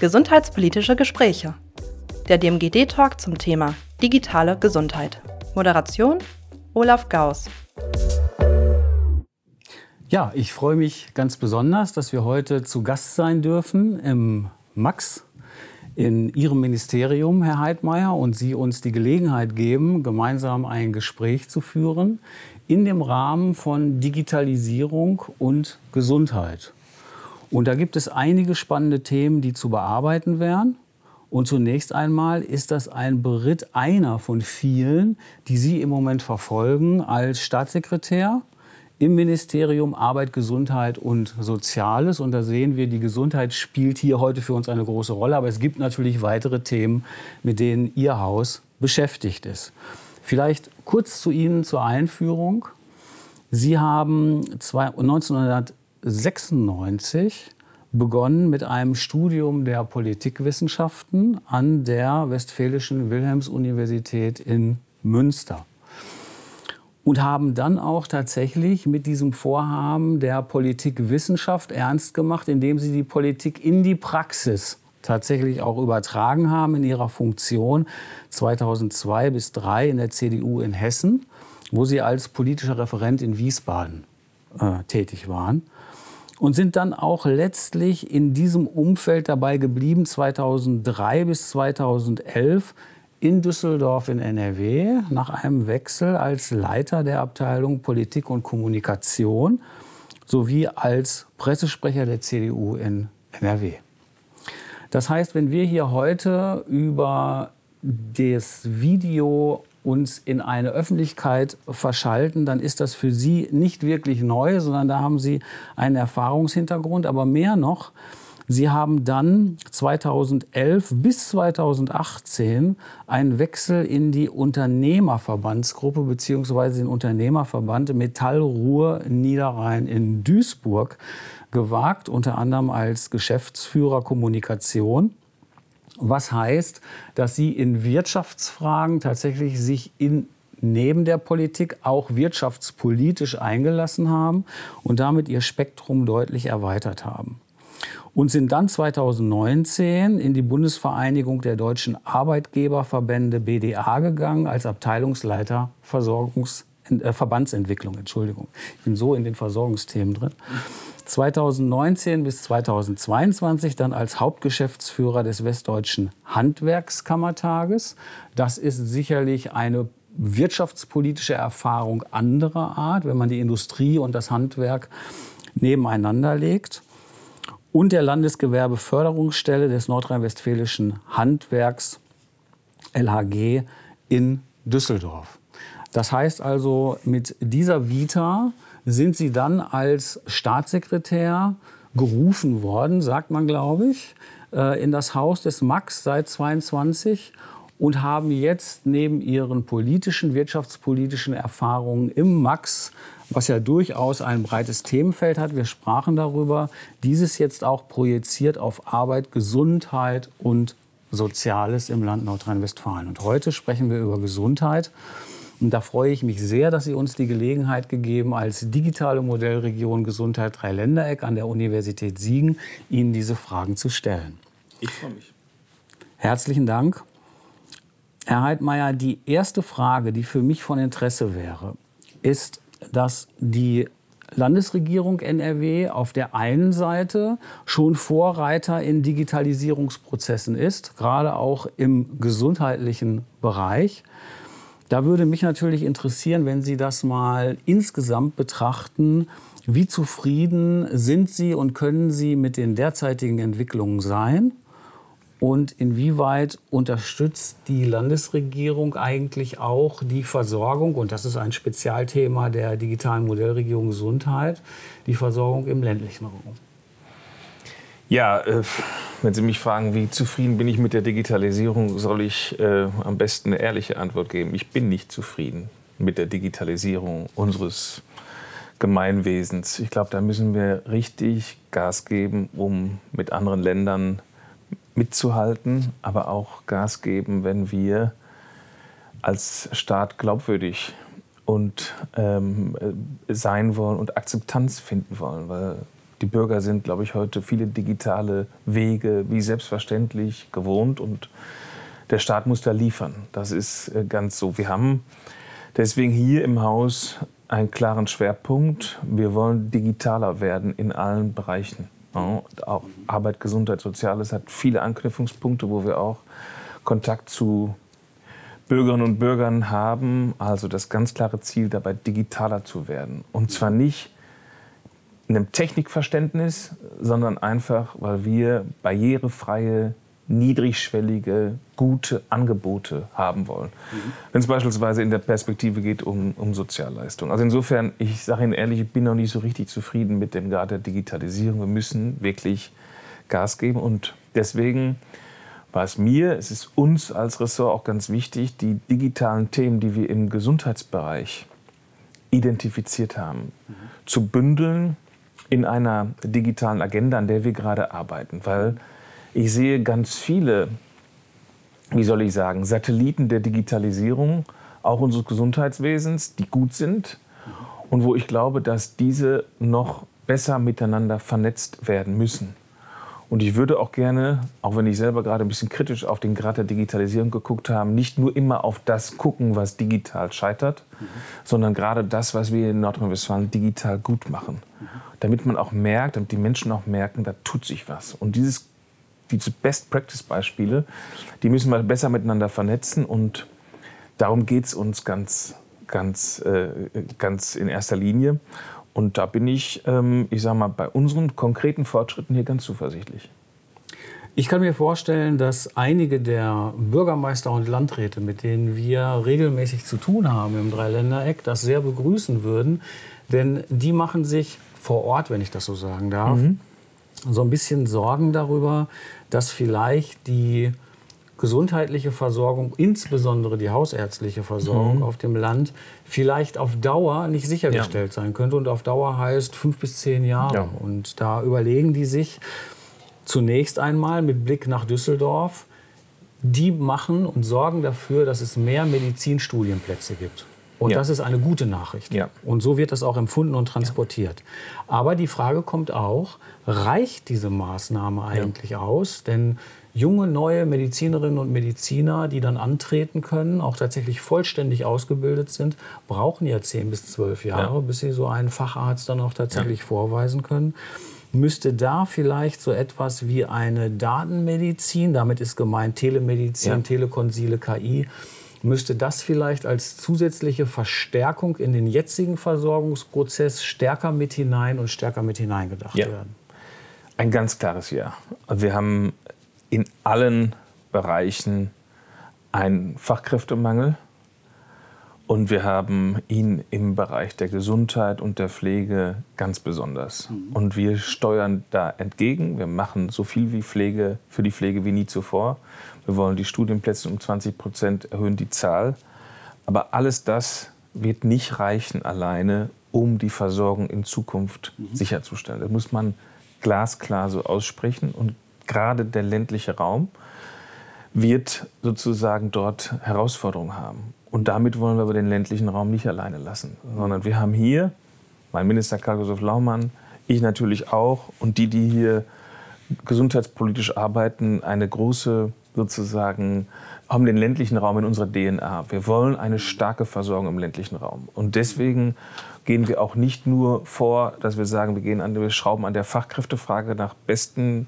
Gesundheitspolitische Gespräche. Der DMGD-Talk zum Thema digitale Gesundheit. Moderation Olaf Gauss. Ja, ich freue mich ganz besonders, dass wir heute zu Gast sein dürfen im Max in Ihrem Ministerium, Herr Heidmeier, und Sie uns die Gelegenheit geben, gemeinsam ein Gespräch zu führen in dem Rahmen von Digitalisierung und Gesundheit. Und da gibt es einige spannende Themen, die zu bearbeiten wären. Und zunächst einmal ist das ein Beritt einer von vielen, die Sie im Moment verfolgen als Staatssekretär im Ministerium Arbeit, Gesundheit und Soziales. Und da sehen wir, die Gesundheit spielt hier heute für uns eine große Rolle. Aber es gibt natürlich weitere Themen, mit denen Ihr Haus beschäftigt ist. Vielleicht kurz zu Ihnen zur Einführung. Sie haben 1996 begonnen mit einem Studium der Politikwissenschaften an der Westfälischen Wilhelms-Universität in Münster und haben dann auch tatsächlich mit diesem Vorhaben der Politikwissenschaft ernst gemacht, indem sie die Politik in die Praxis tatsächlich auch übertragen haben in ihrer Funktion 2002 bis 2003 in der CDU in Hessen, wo sie als politischer Referent in Wiesbaden äh, tätig waren und sind dann auch letztlich in diesem Umfeld dabei geblieben 2003 bis 2011 in Düsseldorf in NRW nach einem Wechsel als Leiter der Abteilung Politik und Kommunikation sowie als Pressesprecher der CDU in NRW. Das heißt, wenn wir hier heute über das Video uns in eine Öffentlichkeit verschalten, dann ist das für Sie nicht wirklich neu, sondern da haben Sie einen Erfahrungshintergrund. Aber mehr noch, Sie haben dann 2011 bis 2018 einen Wechsel in die Unternehmerverbandsgruppe bzw. den Unternehmerverband Metall Ruhr Niederrhein in Duisburg gewagt, unter anderem als Geschäftsführer Kommunikation. Was heißt, dass Sie in Wirtschaftsfragen tatsächlich sich in neben der Politik auch wirtschaftspolitisch eingelassen haben und damit ihr Spektrum deutlich erweitert haben? Und sind dann 2019 in die Bundesvereinigung der deutschen Arbeitgeberverbände BDA gegangen als Abteilungsleiter Versorgungs äh, Verbandsentwicklung. Entschuldigung, ich bin so in den Versorgungsthemen drin. 2019 bis 2022 dann als Hauptgeschäftsführer des Westdeutschen Handwerkskammertages. Das ist sicherlich eine wirtschaftspolitische Erfahrung anderer Art, wenn man die Industrie und das Handwerk nebeneinander legt und der Landesgewerbeförderungsstelle des nordrhein-westfälischen Handwerks LHG in Düsseldorf. Das heißt also, mit dieser Vita sind Sie dann als Staatssekretär gerufen worden, sagt man, glaube ich, äh, in das Haus des Max seit 22 und haben jetzt neben Ihren politischen, wirtschaftspolitischen Erfahrungen im Max was ja durchaus ein breites Themenfeld hat. Wir sprachen darüber. Dieses jetzt auch projiziert auf Arbeit, Gesundheit und Soziales im Land Nordrhein-Westfalen. Und heute sprechen wir über Gesundheit. Und da freue ich mich sehr, dass Sie uns die Gelegenheit gegeben, als digitale Modellregion Gesundheit Dreiländereck an der Universität Siegen Ihnen diese Fragen zu stellen. Ich freue mich. Herzlichen Dank. Herr Heidmeier, die erste Frage, die für mich von Interesse wäre, ist, dass die Landesregierung NRW auf der einen Seite schon Vorreiter in Digitalisierungsprozessen ist, gerade auch im gesundheitlichen Bereich. Da würde mich natürlich interessieren, wenn Sie das mal insgesamt betrachten, wie zufrieden sind Sie und können Sie mit den derzeitigen Entwicklungen sein? Und inwieweit unterstützt die Landesregierung eigentlich auch die Versorgung, und das ist ein Spezialthema der digitalen Modellregierung Gesundheit, die Versorgung im ländlichen Raum? Ja, äh, wenn Sie mich fragen, wie zufrieden bin ich mit der Digitalisierung, soll ich äh, am besten eine ehrliche Antwort geben. Ich bin nicht zufrieden mit der Digitalisierung unseres Gemeinwesens. Ich glaube, da müssen wir richtig Gas geben, um mit anderen Ländern mitzuhalten, aber auch Gas geben, wenn wir als Staat glaubwürdig und ähm, sein wollen und Akzeptanz finden wollen. Weil Die Bürger sind, glaube ich, heute viele digitale Wege wie selbstverständlich gewohnt und der Staat muss da liefern. Das ist äh, ganz so. Wir haben deswegen hier im Haus einen klaren Schwerpunkt. Wir wollen digitaler werden in allen Bereichen. Auch Arbeit, Gesundheit, Soziales hat viele Anknüpfungspunkte, wo wir auch Kontakt zu Bürgerinnen und Bürgern haben. Also das ganz klare Ziel dabei, digitaler zu werden. Und zwar nicht einem Technikverständnis, sondern einfach, weil wir barrierefreie niedrigschwellige, gute Angebote haben wollen. Mhm. Wenn es beispielsweise in der Perspektive geht um, um Sozialleistung. Also insofern, ich sage Ihnen ehrlich, ich bin noch nicht so richtig zufrieden mit dem Grad der Digitalisierung. Wir müssen wirklich Gas geben und deswegen war es mir, es ist uns als Ressort auch ganz wichtig, die digitalen Themen, die wir im Gesundheitsbereich identifiziert haben, mhm. zu bündeln in einer digitalen Agenda, an der wir gerade arbeiten. Weil ich sehe ganz viele, wie soll ich sagen, Satelliten der Digitalisierung, auch unseres Gesundheitswesens, die gut sind und wo ich glaube, dass diese noch besser miteinander vernetzt werden müssen. Und ich würde auch gerne, auch wenn ich selber gerade ein bisschen kritisch auf den Grad der Digitalisierung geguckt habe, nicht nur immer auf das gucken, was digital scheitert, mhm. sondern gerade das, was wir in Nordrhein-Westfalen digital gut machen. Mhm. Damit man auch merkt, damit die Menschen auch merken, da tut sich was. Und dieses diese Best-Practice-Beispiele, die müssen wir besser miteinander vernetzen und darum geht es uns ganz, ganz, äh, ganz in erster Linie. Und da bin ich, ähm, ich sage mal, bei unseren konkreten Fortschritten hier ganz zuversichtlich. Ich kann mir vorstellen, dass einige der Bürgermeister und Landräte, mit denen wir regelmäßig zu tun haben im Dreiländereck, das sehr begrüßen würden. Denn die machen sich vor Ort, wenn ich das so sagen darf, mhm. so ein bisschen Sorgen darüber, dass vielleicht die gesundheitliche Versorgung, insbesondere die hausärztliche Versorgung mhm. auf dem Land, vielleicht auf Dauer nicht sichergestellt ja. sein könnte. Und auf Dauer heißt fünf bis zehn Jahre. Ja. Und da überlegen die sich zunächst einmal mit Blick nach Düsseldorf, die machen und sorgen dafür, dass es mehr Medizinstudienplätze gibt. Und ja. das ist eine gute Nachricht. Ja. Und so wird das auch empfunden und transportiert. Ja. Aber die Frage kommt auch, reicht diese Maßnahme eigentlich aus? Denn junge, neue Medizinerinnen und Mediziner, die dann antreten können, auch tatsächlich vollständig ausgebildet sind, brauchen ja 10 bis 12 Jahre, bis sie so einen Facharzt dann auch tatsächlich vorweisen können müsste da vielleicht so etwas wie eine Datenmedizin, damit ist gemeint Telemedizin, ja. Telekonsile, KI, müsste das vielleicht als zusätzliche Verstärkung in den jetzigen Versorgungsprozess stärker mit hinein und stärker mit hineingedacht ja. werden? Ein ganz klares Ja. Wir haben in allen Bereichen einen Fachkräftemangel und wir haben ihn im Bereich der Gesundheit und der Pflege ganz besonders. Mhm. Und wir steuern da entgegen. Wir machen so viel wie Pflege für die Pflege wie nie zuvor. Wir wollen die Studienplätze um 20 Prozent erhöhen, die Zahl. Aber alles das wird nicht reichen alleine, um die Versorgung in Zukunft mhm. sicherzustellen. Das muss man glasklar so aussprechen. Und gerade der ländliche Raum wird sozusagen dort Herausforderungen haben. Und damit wollen wir aber den ländlichen Raum nicht alleine lassen, sondern wir haben hier, mein Minister Karl-Josef Laumann, ich natürlich auch und die, die hier gesundheitspolitisch arbeiten, eine große sozusagen, haben den ländlichen Raum in unserer DNA. Wir wollen eine starke Versorgung im ländlichen Raum. Und deswegen gehen wir auch nicht nur vor, dass wir sagen, wir, gehen an, wir schrauben an der Fachkräftefrage nach besten,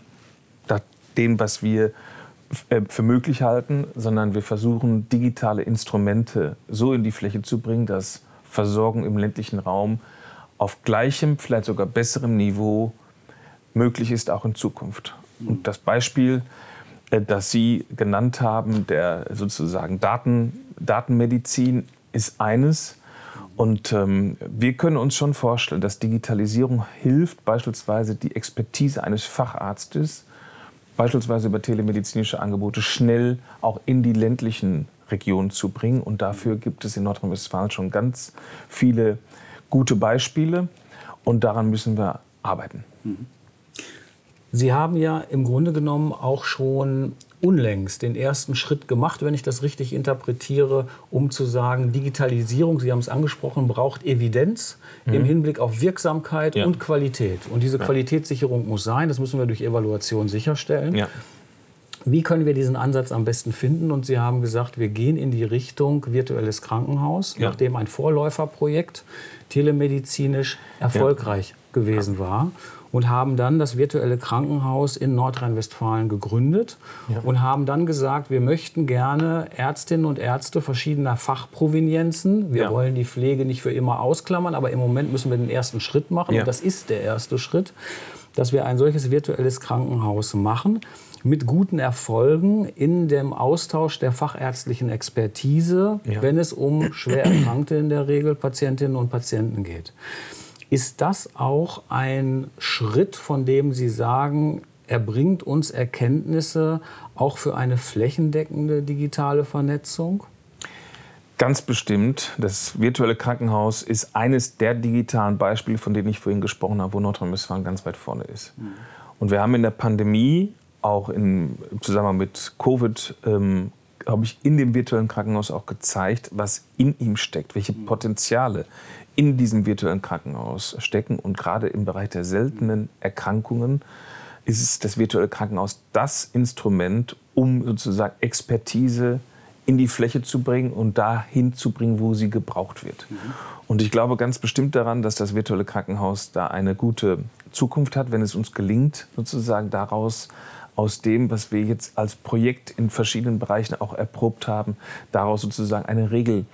nach dem, was wir äh, für möglich halten, sondern wir versuchen, digitale Instrumente so in die Fläche zu bringen, dass Versorgung im ländlichen Raum auf gleichem, vielleicht sogar besserem Niveau möglich ist, auch in Zukunft. Und das Beispiel, das Sie genannt haben, der sozusagen Daten, Datenmedizin, ist eines. Und ähm, wir können uns schon vorstellen, dass Digitalisierung hilft, beispielsweise die Expertise eines Facharztes beispielsweise über telemedizinische Angebote schnell auch in die ländlichen Regionen zu bringen. Und dafür gibt es in Nordrhein-Westfalen schon ganz viele gute Beispiele. Und daran müssen wir arbeiten. Mhm. Sie haben ja im Grunde genommen auch schon unlängst den ersten Schritt gemacht, wenn ich das richtig interpretiere, um zu sagen, Digitalisierung, Sie haben es angesprochen, braucht Evidenz mhm. im Hinblick auf Wirksamkeit ja. und Qualität. Und diese ja. Qualitätssicherung muss sein, das müssen wir durch Evaluation sicherstellen. Ja. Wie können wir diesen Ansatz am besten finden? Und Sie haben gesagt, wir gehen in die Richtung virtuelles Krankenhaus, nachdem ein Vorläuferprojekt telemedizinisch erfolgreich gewesen war und haben dann das virtuelle Krankenhaus in Nordrhein-Westfalen gegründet ja. und haben dann gesagt, wir möchten gerne Ärztinnen und Ärzte verschiedener Fachprovenienzen. Wir ja. wollen die Pflege nicht für immer ausklammern, aber im Moment müssen wir den ersten Schritt machen ja. und das ist der erste Schritt, dass wir ein solches virtuelles Krankenhaus machen mit guten Erfolgen in dem Austausch der fachärztlichen Expertise, wenn es um schwer Erkrankte in der Regel Patientinnen und Patienten geht. Ist das auch ein Schritt, von dem Sie sagen, er bringt uns Erkenntnisse auch für eine flächendeckende digitale Vernetzung? Ganz bestimmt. Das virtuelle Krankenhaus ist eines der digitalen Beispiele, von denen ich vorhin gesprochen habe, wo Nordrhein-Westfalen ganz weit vorne ist. Mhm. Und wir haben in der Pandemie, auch im Zusammenhang mit Covid, ähm, glaube ich, in dem virtuellen Krankenhaus auch gezeigt, was in ihm steckt, welche mhm. Potenziale in diesem virtuellen Krankenhaus stecken. Und gerade im Bereich der seltenen Erkrankungen ist das virtuelle Krankenhaus das Instrument, um sozusagen Expertise in die Fläche zu bringen und dahin zu bringen, wo sie gebraucht wird. Mhm. Und ich glaube ganz bestimmt daran, dass das virtuelle Krankenhaus da eine gute Zukunft hat, wenn es uns gelingt, sozusagen daraus aus dem, was wir jetzt als Projekt in verschiedenen Bereichen auch erprobt haben, daraus sozusagen eine Regel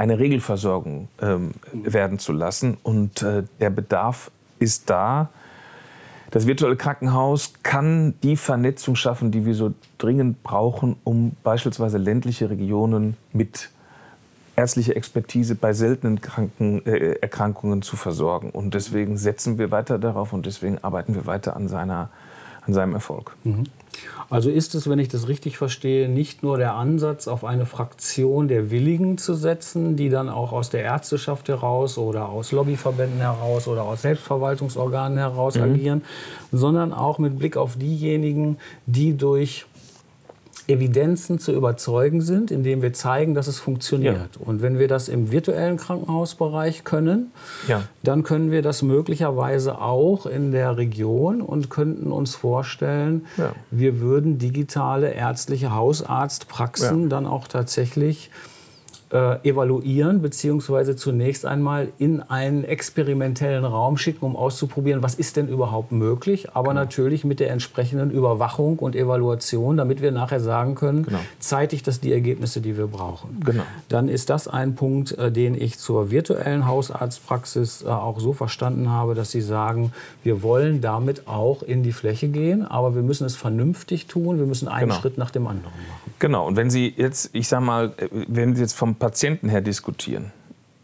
eine Regelversorgung ähm, werden zu lassen. Und äh, der Bedarf ist da. Das virtuelle Krankenhaus kann die Vernetzung schaffen, die wir so dringend brauchen, um beispielsweise ländliche Regionen mit ärztlicher Expertise bei seltenen Kranken, äh, Erkrankungen zu versorgen. Und deswegen setzen wir weiter darauf und deswegen arbeiten wir weiter an, seiner, an seinem Erfolg. Mhm. Also ist es, wenn ich das richtig verstehe, nicht nur der Ansatz, auf eine Fraktion der Willigen zu setzen, die dann auch aus der Ärzteschaft heraus oder aus Lobbyverbänden heraus oder aus Selbstverwaltungsorganen heraus mhm. agieren, sondern auch mit Blick auf diejenigen, die durch Evidenzen zu überzeugen sind, indem wir zeigen, dass es funktioniert. Ja. Und wenn wir das im virtuellen Krankenhausbereich können, ja. dann können wir das möglicherweise auch in der Region und könnten uns vorstellen, ja. wir würden digitale ärztliche Hausarztpraxen dann auch tatsächlich äh, evaluieren, beziehungsweise zunächst einmal in einen experimentellen Raum schicken, um auszuprobieren, was ist denn überhaupt möglich, aber genau. natürlich mit der entsprechenden Überwachung und Evaluation, damit wir nachher sagen können, genau. zeitigt das die Ergebnisse, die wir brauchen. Genau. Dann ist das ein Punkt, äh, den ich zur virtuellen Hausarztpraxis äh, auch so verstanden habe, dass Sie sagen, wir wollen damit auch in die Fläche gehen, aber wir müssen es vernünftig tun, wir müssen einen genau. Schritt nach dem anderen machen. Genau, und wenn Sie jetzt, ich sage mal, äh, wenn Sie jetzt vom Patienten her diskutieren,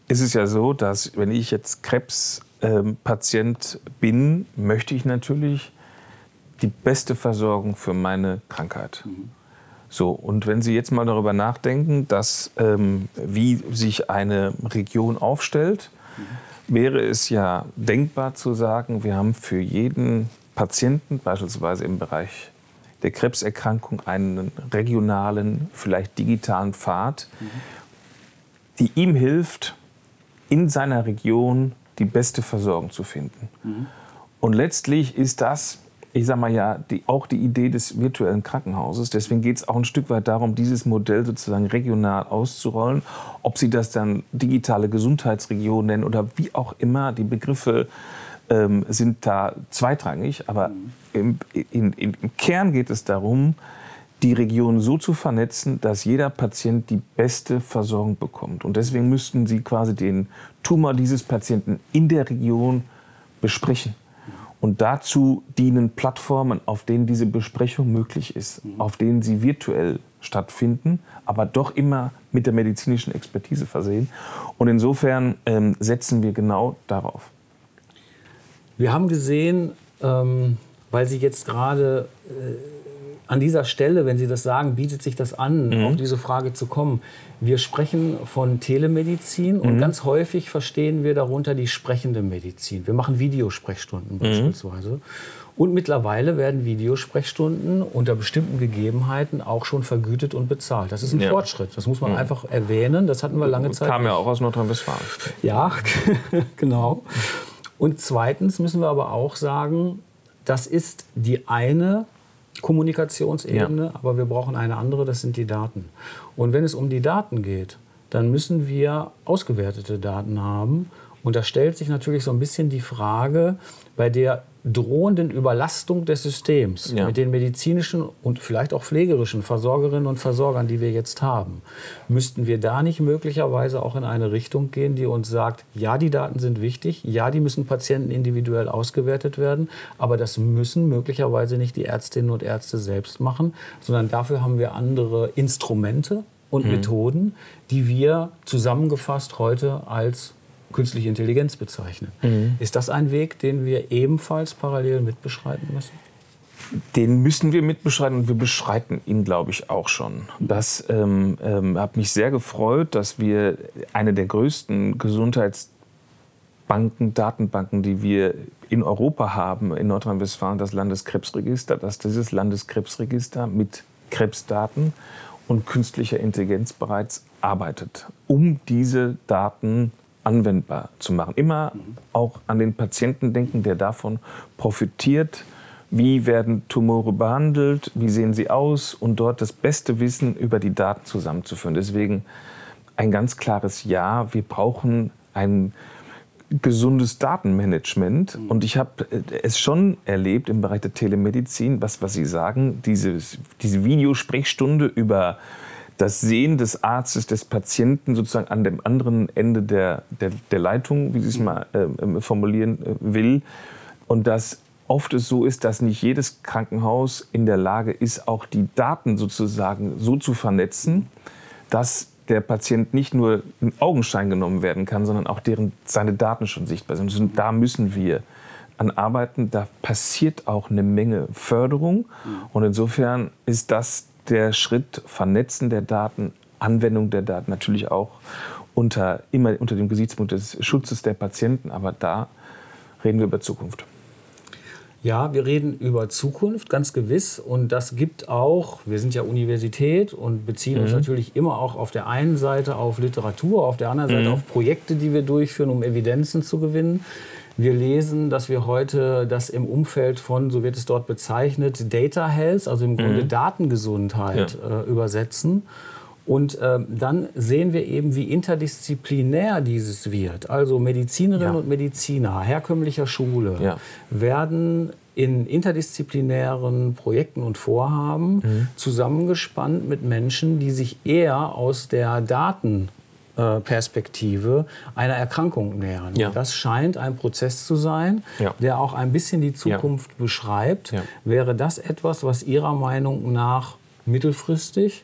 ist es ja so, dass wenn ich jetzt Krebspatient ähm, bin, möchte ich natürlich die beste Versorgung für meine Krankheit. Mhm. So, und wenn Sie jetzt mal darüber nachdenken, dass, ähm, wie sich eine Region aufstellt, mhm. wäre es ja denkbar zu sagen, wir haben für jeden Patienten, beispielsweise im Bereich der Krebserkrankung, einen regionalen, vielleicht digitalen Pfad, mhm die ihm hilft, in seiner Region die beste Versorgung zu finden. Mhm. Und letztlich ist das, ich sage mal ja, die, auch die Idee des virtuellen Krankenhauses. Deswegen geht es auch ein Stück weit darum, dieses Modell sozusagen regional auszurollen. Ob Sie das dann digitale Gesundheitsregion nennen oder wie auch immer, die Begriffe ähm, sind da zweitrangig. Aber mhm. im, in, in, im Kern geht es darum, die Region so zu vernetzen, dass jeder Patient die beste Versorgung bekommt. Und deswegen müssten Sie quasi den Tumor dieses Patienten in der Region besprechen. Und dazu dienen Plattformen, auf denen diese Besprechung möglich ist, mhm. auf denen sie virtuell stattfinden, aber doch immer mit der medizinischen Expertise versehen. Und insofern ähm, setzen wir genau darauf. Wir haben gesehen, ähm, weil Sie jetzt gerade äh, an dieser Stelle, wenn Sie das sagen, bietet sich das an, mhm. auf diese Frage zu kommen. Wir sprechen von Telemedizin und mhm. ganz häufig verstehen wir darunter die sprechende Medizin. Wir machen Videosprechstunden mhm. beispielsweise. Und mittlerweile werden Videosprechstunden unter bestimmten Gegebenheiten auch schon vergütet und bezahlt. Das ist ein Ja. Fortschritt. Das muss man Mhm. einfach erwähnen. Das hatten wir lange Zeit. Kam ja auch aus Nordrhein-Westfalen. Ja, genau. Und zweitens müssen wir aber auch sagen, das ist die eine Kommunikationsebene, aber wir brauchen eine andere, das sind die Daten. Und wenn es um die Daten geht, dann müssen wir ausgewertete Daten haben. Und da stellt sich natürlich so ein bisschen die Frage, bei der drohenden Überlastung des Systems Ja. mit den medizinischen und vielleicht auch pflegerischen Versorgerinnen und Versorgern, die wir jetzt haben, müssten wir da nicht möglicherweise auch in eine Richtung gehen, die uns sagt, ja, die Daten sind wichtig, ja, die müssen Patienten individuell ausgewertet werden, aber das müssen möglicherweise nicht die Ärztinnen und Ärzte selbst machen, sondern dafür haben wir andere Instrumente und Methoden, die wir zusammengefasst heute als künstliche Intelligenz bezeichnen. Ist das ein Weg, den wir ebenfalls parallel mitbeschreiten müssen? Den müssen wir mitbeschreiten und wir beschreiten ihn, glaube ich, auch schon. Das ähm, ähm, hat mich sehr gefreut, dass wir eine der größten Gesundheitsbanken, Datenbanken, die wir in Europa haben, in Nordrhein-Westfalen, das Landeskrebsregister, dass dieses Landeskrebsregister mit Krebsdaten und künstlicher Intelligenz bereits arbeitet, um diese Daten anwendbar zu machen. Immer auch an den Patienten denken, der davon profitiert. Wie werden Tumore behandelt? Wie sehen sie aus? Und dort das beste Wissen über die Daten zusammenzuführen. Deswegen ein ganz klares Ja. Wir brauchen ein gesundes Datenmanagement. Und ich habe es schon erlebt im Bereich der Telemedizin, was, was Sie sagen, dieses, diese Videosprechstunde über das Sehen des Arztes, des Patienten sozusagen an dem anderen Ende der, der, der Leitung, wie Sie es mal äh, formulieren äh, will. Und dass oft es so ist, dass nicht jedes Krankenhaus in der Lage ist, auch die Daten sozusagen so zu vernetzen, dass der Patient nicht nur in Augenschein genommen werden kann, sondern auch deren, seine Daten schon sichtbar sind. Und da müssen wir an arbeiten. Da passiert auch eine Menge Förderung. Und insofern ist das der Schritt Vernetzen der Daten, Anwendung der Daten natürlich auch unter, immer unter dem Gesichtspunkt des Schutzes der Patienten. Aber da reden wir über Zukunft. Ja, wir reden über Zukunft, ganz gewiss. Und das gibt auch, wir sind ja Universität und beziehen uns natürlich immer auch auf der einen Seite auf Literatur, auf der anderen Seite auf Projekte, die wir durchführen, um Evidenzen zu gewinnen. Wir lesen, dass wir heute das im Umfeld von, so wird es dort bezeichnet, Data Health, also im Grunde Datengesundheit, äh, übersetzen. Und ähm, dann sehen wir eben, wie interdisziplinär dieses wird. Also Medizinerinnen Ja. und Mediziner herkömmlicher Schule Ja. werden in interdisziplinären Projekten und Vorhaben Mhm. zusammengespannt mit Menschen, die sich eher aus der Datenperspektive einer Erkrankung nähern. Ja. Das scheint ein Prozess zu sein, Ja. der auch ein bisschen die Zukunft beschreibt. Ja. Wäre das etwas, was Ihrer Meinung nach mittelfristig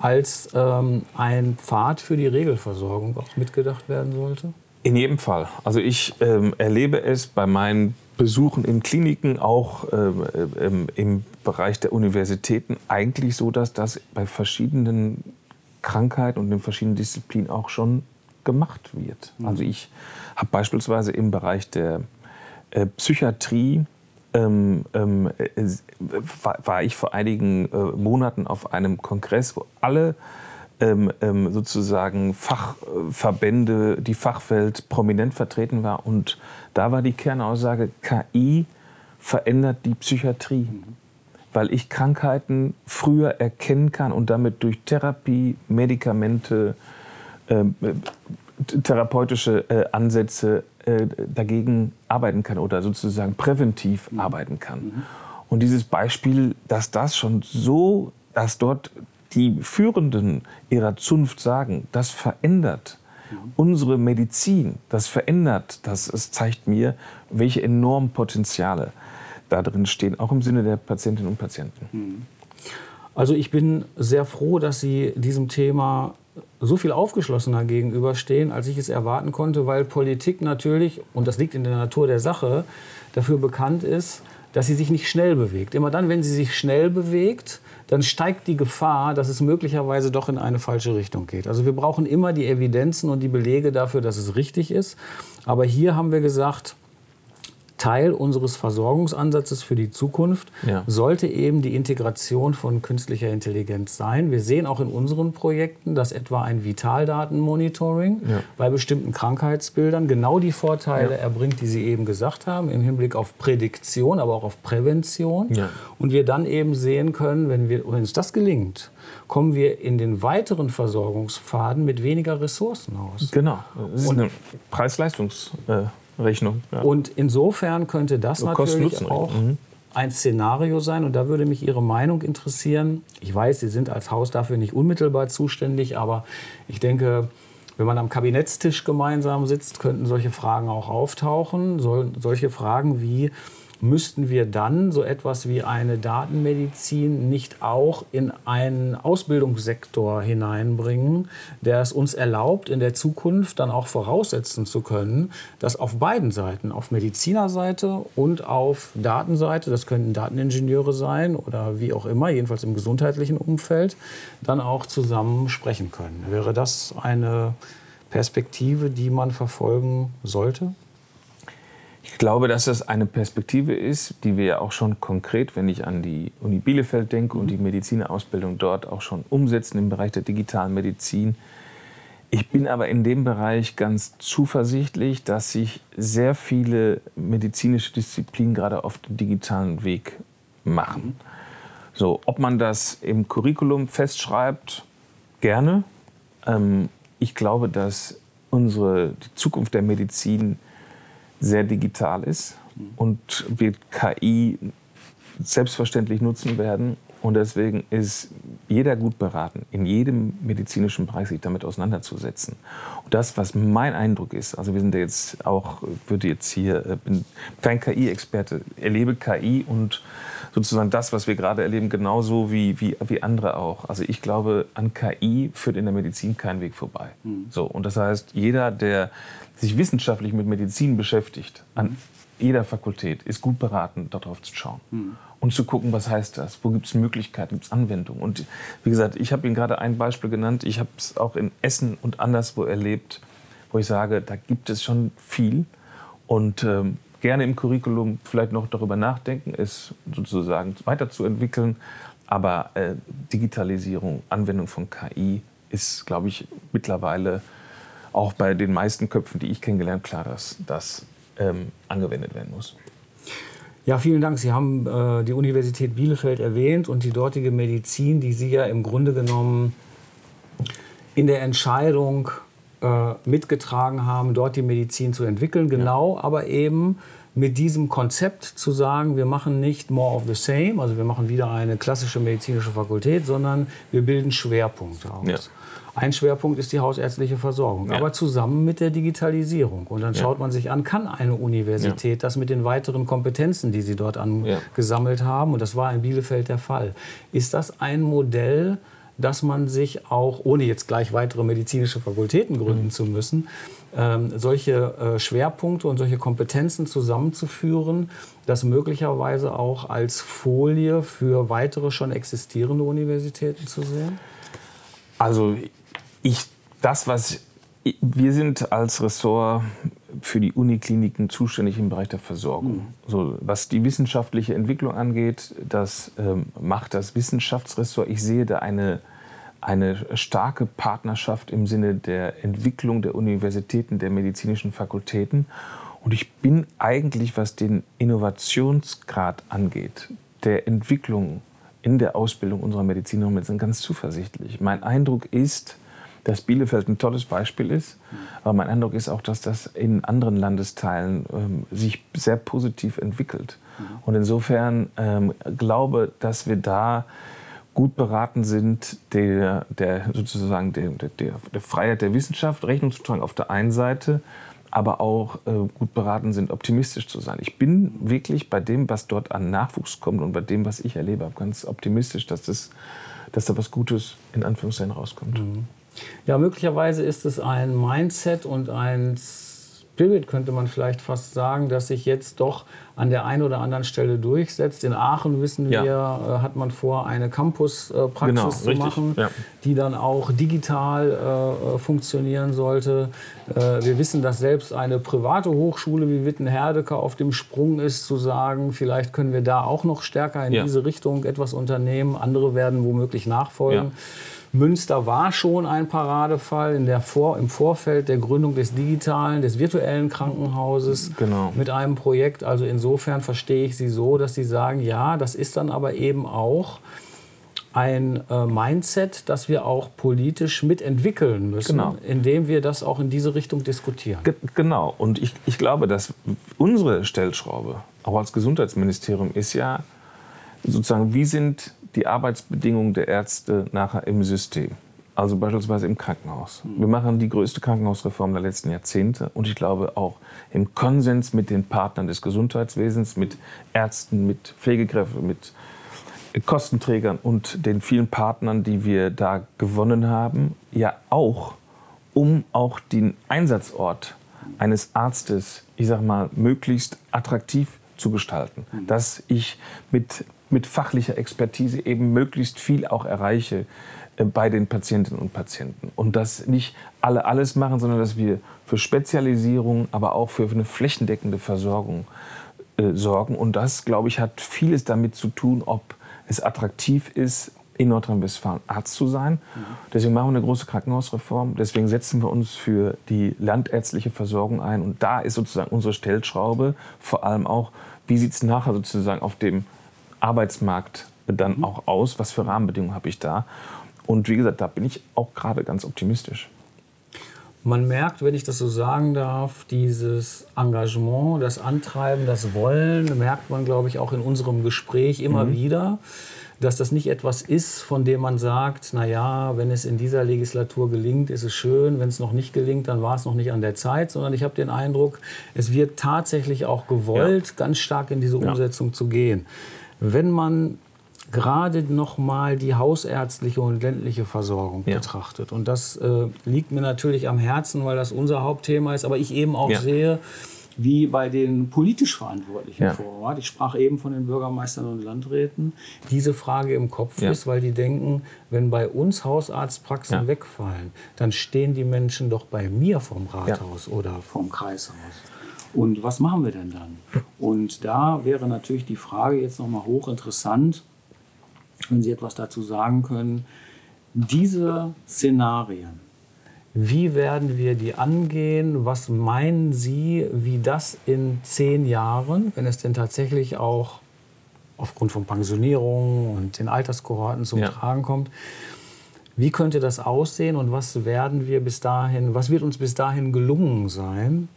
als ähm, ein Pfad für die Regelversorgung auch mitgedacht werden sollte? In jedem Fall. Also ich ähm, erlebe es bei meinen Besuchen in Kliniken, auch ähm, ähm, im Bereich der Universitäten, eigentlich so, dass das bei verschiedenen Krankheiten und in verschiedenen Disziplinen auch schon gemacht wird. Also ich habe beispielsweise im Bereich der äh, Psychiatrie ähm, ähm, äh, war, war ich vor einigen äh, Monaten auf einem Kongress, wo alle ähm, ähm, sozusagen Fachverbände, die Fachwelt prominent vertreten war. Und da war die Kernaussage, KI verändert die Psychiatrie, weil ich Krankheiten früher erkennen kann und damit durch Therapie, Medikamente, ähm, äh, therapeutische äh, Ansätze äh, dagegen arbeiten kann oder sozusagen präventiv arbeiten kann. Und dieses Beispiel, dass das schon so, dass dort die Führenden ihrer Zunft sagen, das verändert unsere Medizin, das verändert, das es zeigt mir, welche enormen Potenziale da drin stehen, auch im Sinne der Patientinnen und Patienten. Also ich bin sehr froh, dass Sie diesem Thema so viel aufgeschlossener gegenüberstehen, als ich es erwarten konnte, weil Politik natürlich, und das liegt in der Natur der Sache, dafür bekannt ist, dass sie sich nicht schnell bewegt. Immer dann, wenn sie sich schnell bewegt, dann steigt die Gefahr, dass es möglicherweise doch in eine falsche Richtung geht. Also wir brauchen immer die Evidenzen und die Belege dafür, dass es richtig ist. Aber hier haben wir gesagt, Teil unseres Versorgungsansatzes für die Zukunft Ja. sollte eben die Integration von künstlicher Intelligenz sein. Wir sehen auch in unseren Projekten, dass etwa ein Vitaldatenmonitoring Ja. bei bestimmten Krankheitsbildern genau die Vorteile Ja. erbringt, die Sie eben gesagt haben, im Hinblick auf Prädiktion, aber auch auf Prävention. Und wir dann eben sehen können, wenn, wir, wenn uns das gelingt, kommen wir in den weiteren Versorgungspfaden mit weniger Ressourcen aus. Genau. Das ist Und- eine Preis-Leistungs-Rechnung. ja. Und insofern könnte das So natürlich auch Mhm. ein Szenario sein. Und da würde mich Ihre Meinung interessieren. Ich weiß, Sie sind als Haus dafür nicht unmittelbar zuständig, aber ich denke, wenn man am Kabinettstisch gemeinsam sitzt, könnten solche Fragen auch auftauchen. Solche Fragen wie, müssten wir dann so etwas wie eine Datenmedizin nicht auch in einen Ausbildungssektor hineinbringen, der es uns erlaubt, in der Zukunft dann auch voraussetzen zu können, dass auf beiden Seiten, auf Medizinerseite und auf Datenseite, das könnten Dateningenieure sein oder wie auch immer, jedenfalls im gesundheitlichen Umfeld, dann auch zusammen sprechen können. Wäre das eine Perspektive, die man verfolgen sollte? Ich glaube, dass das eine Perspektive ist, die wir ja auch schon konkret, wenn ich an die Uni Bielefeld denke und die Medizinerausbildung dort auch schon umsetzen im Bereich der digitalen Medizin. Ich bin aber in dem Bereich ganz zuversichtlich, dass sich sehr viele medizinische Disziplinen gerade auf den digitalen Weg machen. So, ob man das im Curriculum festschreibt, gerne. Ähm, ich glaube, dass unsere, die Zukunft der Medizin sehr digital ist und wir KI selbstverständlich nutzen werden. Und deswegen ist jeder gut beraten, in jedem medizinischen Bereich sich damit auseinanderzusetzen. Und das, was mein Eindruck ist, also wir sind ja jetzt auch, würde jetzt hier, äh, bin kein KI-Experte, erlebe KI und sozusagen das, was wir gerade erleben, genauso wie, wie, wie andere auch. Also ich glaube, an KI führt in der Medizin kein Weg vorbei. So, und das heißt, jeder, der sich wissenschaftlich mit Medizin beschäftigt, an jeder Fakultät, ist gut beraten, darauf zu schauen. Und zu gucken, was heißt das? Wo gibt es Möglichkeiten, gibt es Anwendungen? Und wie gesagt, ich habe Ihnen gerade ein Beispiel genannt. Ich habe es auch in Essen und anderswo erlebt, wo ich sage, da gibt es schon viel. Und ähm, gerne im Curriculum vielleicht noch darüber nachdenken, es sozusagen weiterzuentwickeln. Aber äh, Digitalisierung, Anwendung von KI ist, glaube ich, mittlerweile auch bei den meisten Köpfen, die ich kennengelernt, klar, dass das ähm, angewendet werden muss. Ja, vielen Dank. Sie haben äh, die Universität Bielefeld erwähnt und die dortige Medizin, die Sie ja im Grunde genommen in der Entscheidung äh, mitgetragen haben, dort die Medizin zu entwickeln. Genau, aber eben mit diesem Konzept zu sagen, wir machen nicht more of the same, also wir machen wieder eine klassische medizinische Fakultät, sondern wir bilden Schwerpunkte aus. Ja. Ein Schwerpunkt ist die hausärztliche Versorgung, Ja. aber zusammen mit der Digitalisierung. Und dann Ja. schaut man sich an, kann eine Universität das mit den weiteren Kompetenzen, die sie dort Ja. angesammelt haben, und das war in Bielefeld der Fall. Ist das ein Modell, dass man sich auch, ohne jetzt gleich weitere medizinische Fakultäten gründen Mhm. zu müssen, ähm, solche äh, Schwerpunkte und solche Kompetenzen zusammenzuführen, das möglicherweise auch als Folie für weitere schon existierende Universitäten zu sehen? Also ich, das, was wir sind als Ressort für die Unikliniken zuständig im Bereich der Versorgung. So, was die wissenschaftliche Entwicklung angeht, das ähm, macht das Wissenschaftsressort. Ich sehe da eine, eine starke Partnerschaft im Sinne der Entwicklung der Universitäten, der medizinischen Fakultäten. Und ich bin eigentlich, was den Innovationsgrad angeht, der Entwicklung in der Ausbildung unserer Medizinerinnen und Mediziner ganz zuversichtlich. Mein Eindruck ist, dass Bielefeld ein tolles Beispiel ist, aber mein Eindruck ist auch, dass das in anderen Landesteilen ähm, sich sehr positiv entwickelt. Und insofern ähm, glaube, dass wir da gut beraten sind, der, der sozusagen der, der, der Freiheit der Wissenschaft Rechnung zu tragen auf der einen Seite, aber auch äh, gut beraten sind, optimistisch zu sein. Ich bin wirklich bei dem, was dort an Nachwuchs kommt und bei dem, was ich erlebe, ganz optimistisch, dass, das, dass da was Gutes in Anführungszeichen rauskommt. Ja, möglicherweise ist es ein Mindset und ein Spirit, könnte man vielleicht fast sagen, dass sich jetzt doch an der einen oder anderen Stelle durchsetzt. In Aachen wissen ja. wir, äh, hat man vor, eine Campuspraxis genau, zu richtig. machen, ja. die dann auch digital äh, äh, funktionieren sollte. Äh, wir wissen, dass selbst eine private Hochschule wie Wittenherdecke auf dem Sprung ist, zu sagen, vielleicht können wir da auch noch stärker in ja. diese Richtung etwas unternehmen. Andere werden womöglich nachfolgen. Münster war schon ein Paradefall in der Vor im Vorfeld der Gründung des digitalen, des virtuellen Krankenhauses genau. mit einem Projekt. Also insofern verstehe ich Sie so, dass Sie sagen, ja, das ist dann aber eben auch ein äh, Mindset, das wir auch politisch mitentwickeln müssen, genau. indem wir das auch in diese Richtung diskutieren. Ge genau. Und ich, ich glaube, dass unsere Stellschraube, auch als Gesundheitsministerium, ist ja sozusagen, wie sind die Arbeitsbedingungen der Ärzte nachher im System. Also beispielsweise im Krankenhaus. Wir machen die größte Krankenhausreform der letzten Jahrzehnte und ich glaube auch im Konsens mit den Partnern des Gesundheitswesens, mit Ärzten, mit Pflegekräften, mit Kostenträgern und den vielen Partnern, die wir da gewonnen haben, ja auch, um auch den Einsatzort eines Arztes, ich sag mal, möglichst attraktiv zu gestalten. Dass ich mit mit fachlicher Expertise eben möglichst viel auch erreiche äh, bei den Patientinnen und Patienten. Und dass nicht alle alles machen, sondern dass wir für Spezialisierung, aber auch für eine flächendeckende Versorgung äh, sorgen. Und das, glaube ich, hat vieles damit zu tun, ob es attraktiv ist, in Nordrhein-Westfalen Arzt zu sein. Deswegen machen wir eine große Krankenhausreform. Deswegen setzen wir uns für die landärztliche Versorgung ein. Und da ist sozusagen unsere Stellschraube vor allem auch, wie sieht es nachher sozusagen auf dem Arbeitsmarkt dann mhm. auch aus? Was für Rahmenbedingungen habe ich da? Und wie gesagt, da bin ich auch gerade ganz optimistisch. Man merkt, wenn ich das so sagen darf, dieses Engagement, das Antreiben, das Wollen, merkt man, glaube ich, auch in unserem Gespräch immer mhm. wieder, dass das nicht etwas ist, von dem man sagt, na ja, wenn es in dieser Legislatur gelingt, ist es schön, wenn es noch nicht gelingt, dann war es noch nicht an der Zeit, sondern ich habe den Eindruck, es wird tatsächlich auch gewollt, ja. ganz stark in diese Umsetzung ja. zu gehen. Wenn man gerade noch mal die hausärztliche und ländliche Versorgung ja. betrachtet. Und das äh, liegt mir natürlich am Herzen, weil das unser Hauptthema ist, aber ich eben auch ja. sehe, wie bei den politisch Verantwortlichen ja. vor Ort, ich sprach eben von den Bürgermeistern und Landräten, diese Frage im Kopf ist, weil die denken, wenn bei uns Hausarztpraxen wegfallen, dann stehen die Menschen doch bei mir vom Rathaus oder vom Kreishaus. Und was machen wir denn dann? Und da wäre natürlich die Frage jetzt nochmal hochinteressant, wenn Sie etwas dazu sagen können. Diese Szenarien, wie werden wir die angehen? Was meinen Sie, wie das in zehn Jahren, wenn es denn tatsächlich auch aufgrund von Pensionierung und den Alterskohorten zum ja. Tragen kommt, wie könnte das aussehen und was werden wir bis dahin, was wird uns bis dahin gelungen sein,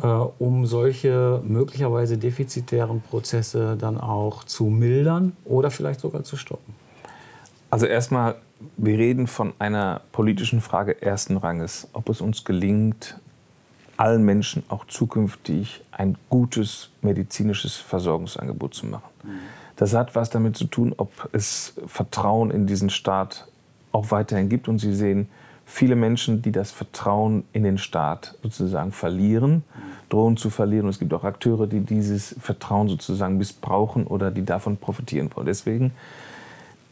äh, um solche möglicherweise defizitären Prozesse dann auch zu mildern oder vielleicht sogar zu stoppen? Also erstmal, wir reden von einer politischen Frage ersten Ranges, ob es uns gelingt, allen Menschen auch zukünftig ein gutes medizinisches Versorgungsangebot zu machen. Mhm. Das hat was damit zu tun, ob es Vertrauen in diesen Staat auch weiterhin gibt. Und Sie sehen, viele Menschen, die das Vertrauen in den Staat sozusagen verlieren, drohen zu verlieren. Und es gibt auch Akteure, die dieses Vertrauen sozusagen missbrauchen oder die davon profitieren wollen. Deswegen,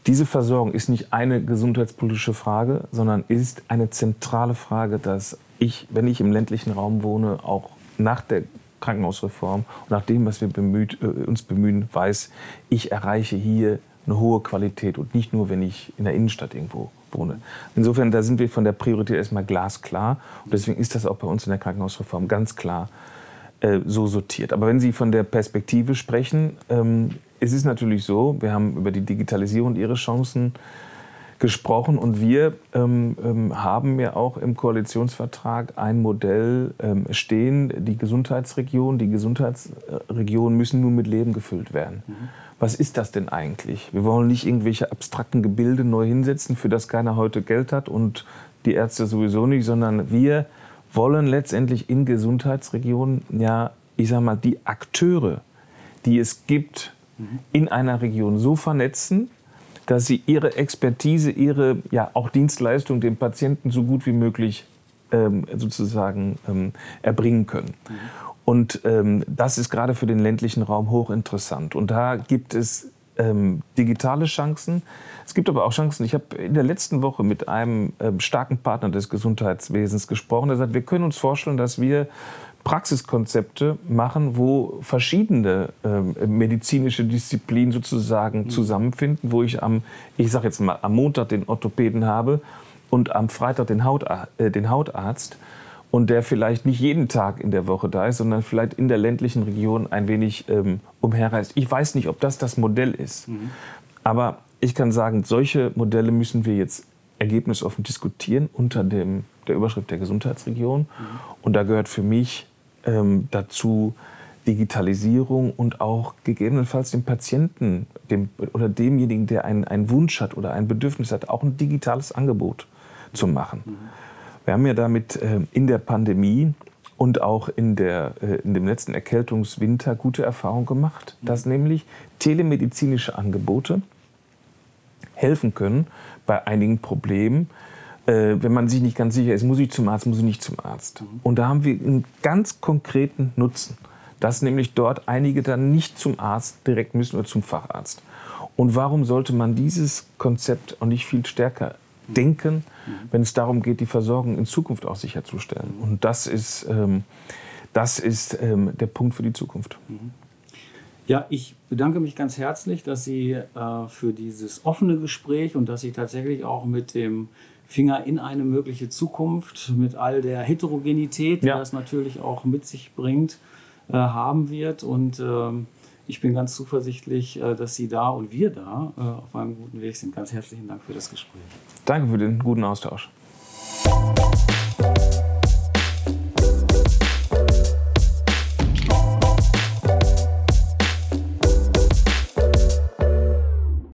diese Versorgung ist nicht eine gesundheitspolitische Frage, sondern ist eine zentrale Frage, dass ich, wenn ich im ländlichen Raum wohne, auch nach der Krankenhausreform und nach dem, was wir bemüht, äh, uns bemühen, weiß, ich erreiche hier eine hohe Qualität und nicht nur, wenn ich in der Innenstadt irgendwo wohne. Insofern, da sind wir von der Priorität erstmal glasklar. Und deswegen ist das auch bei uns in der Krankenhausreform ganz klar äh, so sortiert. Aber wenn Sie von der Perspektive sprechen, ähm, es ist natürlich so, wir haben über die Digitalisierung und ihre Chancen gesprochen und wir ähm, ähm, haben ja auch im Koalitionsvertrag ein Modell ähm, stehen, die Gesundheitsregion, die Gesundheitsregionen müssen nun mit Leben gefüllt werden. Mhm was ist das denn eigentlich? Wir wollen nicht irgendwelche abstrakten Gebilde neu hinsetzen, für das keiner heute Geld hat und die Ärzte sowieso nicht, sondern wir wollen letztendlich in Gesundheitsregionen ja, ich sag mal, die Akteure, die es gibt, in einer Region so vernetzen, dass sie ihre Expertise, ihre ja auch Dienstleistung dem Patienten so gut wie möglich ähm, sozusagen ähm, erbringen können. Mhm. Und ähm, das ist gerade für den ländlichen Raum hochinteressant. Und da gibt es ähm, digitale Chancen. Es gibt aber auch Chancen. Ich habe in der letzten Woche mit einem ähm, starken Partner des Gesundheitswesens gesprochen, der sagt, wir können uns vorstellen, dass wir Praxiskonzepte machen, wo verschiedene ähm, medizinische Disziplinen sozusagen mhm. zusammenfinden, wo ich am, ich sage jetzt mal, am Montag den Orthopäden habe und am Freitag den, Haut, äh, den Hautarzt und der vielleicht nicht jeden Tag in der Woche da ist, sondern vielleicht in der ländlichen Region ein wenig ähm, umherreist. Ich weiß nicht, ob das das Modell ist. Mhm. Aber ich kann sagen, solche Modelle müssen wir jetzt ergebnisoffen diskutieren unter dem, der Überschrift der Gesundheitsregion. Mhm. Und da gehört für mich ähm, dazu Digitalisierung und auch gegebenenfalls dem Patienten dem, oder demjenigen, der einen, einen Wunsch hat oder ein Bedürfnis hat, auch ein digitales Angebot zu machen. Mhm. Wir haben ja damit äh, in der Pandemie und auch in, der, äh, in dem letzten Erkältungswinter gute Erfahrungen gemacht, mhm. dass nämlich telemedizinische Angebote helfen können bei einigen Problemen, äh, wenn man sich nicht ganz sicher ist, muss ich zum Arzt, muss ich nicht zum Arzt. Mhm. Und da haben wir einen ganz konkreten Nutzen, dass nämlich dort einige dann nicht zum Arzt direkt müssen oder zum Facharzt. Und warum sollte man dieses Konzept auch nicht viel stärker denken, wenn es darum geht, die Versorgung in Zukunft auch sicherzustellen. Und das ist, ähm, das ist ähm, der Punkt für die Zukunft. Ja, ich bedanke mich ganz herzlich, dass Sie äh, für dieses offene Gespräch und dass Sie tatsächlich auch mit dem Finger in eine mögliche Zukunft mit all der Heterogenität, die ja. das natürlich auch mit sich bringt, äh, haben wird. Und ähm, ich bin ganz zuversichtlich, äh, dass Sie da und wir da äh, auf einem guten Weg sind. Ganz herzlichen Dank für das Gespräch. Danke für den guten Austausch.